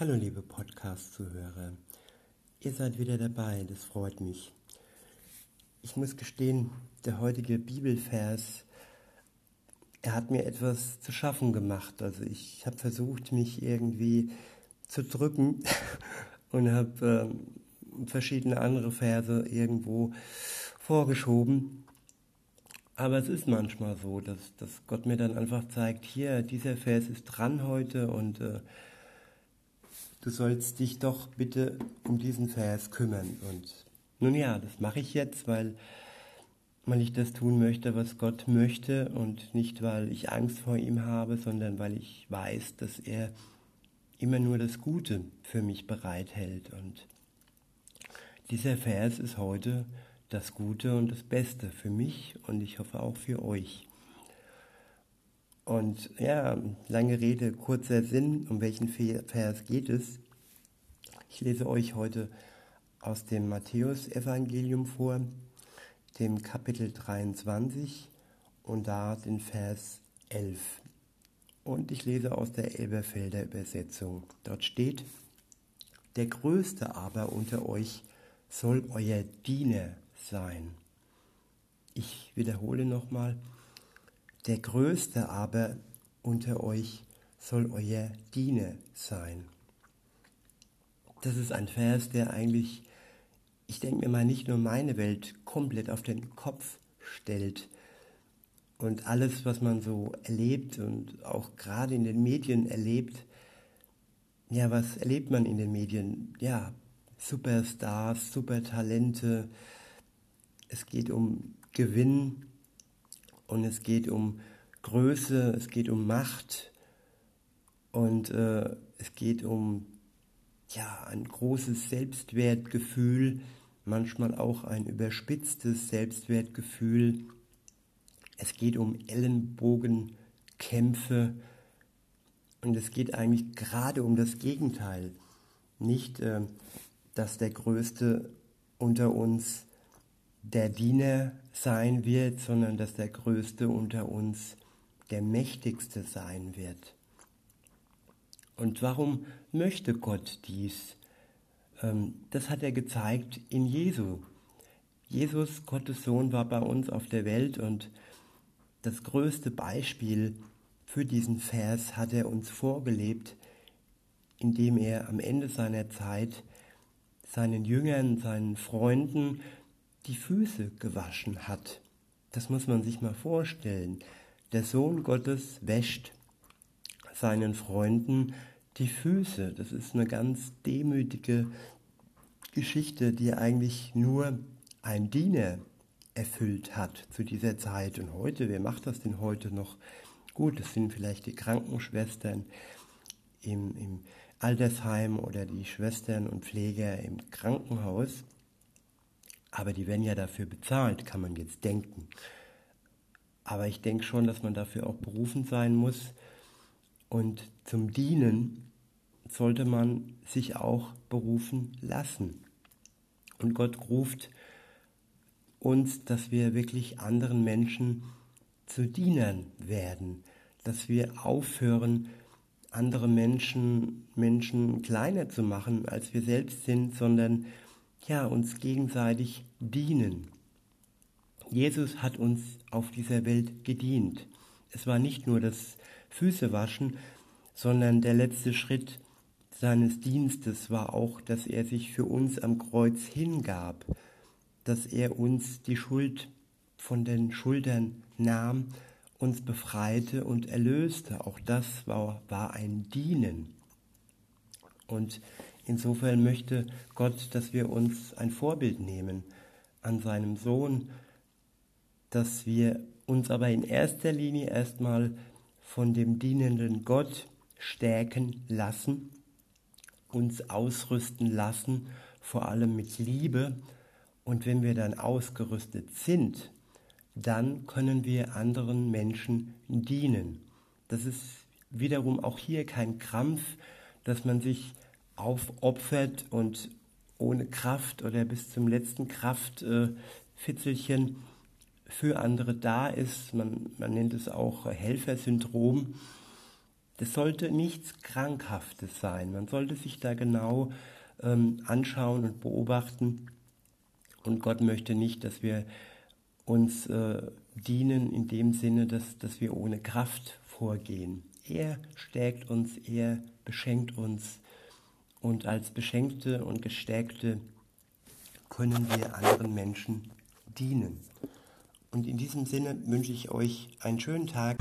Hallo liebe Podcast-Zuhörer, ihr seid wieder dabei, das freut mich. Ich muss gestehen, der heutige Bibelvers, er hat mir etwas zu schaffen gemacht. Also ich habe versucht, mich irgendwie zu drücken und habe äh, verschiedene andere Verse irgendwo vorgeschoben. Aber es ist manchmal so, dass, dass Gott mir dann einfach zeigt, hier, dieser Vers ist dran heute und äh, du sollst dich doch bitte um diesen Vers kümmern. Und nun ja, das mache ich jetzt, weil, weil ich das tun möchte, was Gott möchte und nicht, weil ich Angst vor ihm habe, sondern weil ich weiß, dass er immer nur das Gute für mich bereithält. Und dieser Vers ist heute das Gute und das Beste für mich und ich hoffe auch für euch. Und ja, lange Rede, kurzer Sinn, um welchen Vers geht es? Ich lese euch heute aus dem Matthäusevangelium vor, dem Kapitel 23 und da den Vers 11. Und ich lese aus der Elberfelder Übersetzung. Dort steht, der Größte aber unter euch soll euer Diener sein. Ich wiederhole nochmal, der Größte aber unter euch soll euer Diener sein. Das ist ein Vers, der eigentlich, ich denke mir mal, nicht nur meine Welt komplett auf den Kopf stellt. Und alles, was man so erlebt und auch gerade in den Medien erlebt, ja, was erlebt man in den Medien? Ja, Superstars, Supertalente. Es geht um Gewinn, und es geht um Größe, es geht um Macht und äh, es geht um ja, ein großes Selbstwertgefühl, manchmal auch ein überspitztes Selbstwertgefühl. Es geht um Ellenbogenkämpfe und es geht eigentlich gerade um das Gegenteil. Nicht, äh, dass der Größte unter uns der Diener sein wird, sondern dass der Größte unter uns der Mächtigste sein wird. Und warum möchte Gott dies? Ähm, das hat er gezeigt in Jesu. Jesus, Gottes Sohn, war bei uns auf der Welt und das größte Beispiel für diesen Vers hat er uns vorgelebt, indem er am Ende seiner Zeit seinen Jüngern, seinen Freunden die Füße gewaschen hat. Das muss man sich mal vorstellen. Der Sohn Gottes wäscht seinen Freunden die Füße. Das ist eine ganz demütige Geschichte, die eigentlich nur ein Diener erfüllt hat zu dieser Zeit. Und heute, wer macht das denn heute noch? Gut, es sind vielleicht die Krankenschwestern im, im Altersheim oder die Schwestern und Pfleger im Krankenhaus. Aber die werden ja dafür bezahlt, kann man jetzt denken. Aber ich denke schon, dass man dafür auch berufen sein muss. Und zum Dienen sollte man sich auch berufen lassen. Und Gott ruft uns, dass wir wirklich anderen Menschen zu Dienern werden, dass wir aufhören, andere Menschen, Menschen kleiner zu machen, als wir selbst sind, sondern ja, uns gegenseitig dienen. Jesus hat uns auf dieser Welt gedient. Es war nicht nur das Füßewaschen, sondern der letzte Schritt seines Dienstes war auch, dass er sich für uns am Kreuz hingab, dass er uns die Schuld von den Schultern nahm, uns befreite und erlöste. Auch das war, war ein Dienen. Und Insofern möchte Gott, dass wir uns ein Vorbild nehmen an seinem Sohn, dass wir uns aber in erster Linie erstmal von dem dienenden Gott stärken lassen, uns ausrüsten lassen, vor allem mit Liebe. Und wenn wir dann ausgerüstet sind, dann können wir anderen Menschen dienen. Das ist wiederum auch hier kein Krampf, dass man sich aufopfert und ohne Kraft oder bis zum letzten Kraftfitzelchen äh, für andere da ist. Man, man nennt es auch Helfersyndrom. das sollte nichts Krankhaftes sein. Man sollte sich da genau ähm, anschauen und beobachten. Und Gott möchte nicht, dass wir uns äh, dienen in dem Sinne, dass, dass wir ohne Kraft vorgehen. Er stärkt uns, er beschenkt uns und als Beschenkte und Gestärkte können wir anderen Menschen dienen. Und in diesem Sinne wünsche ich euch einen schönen Tag.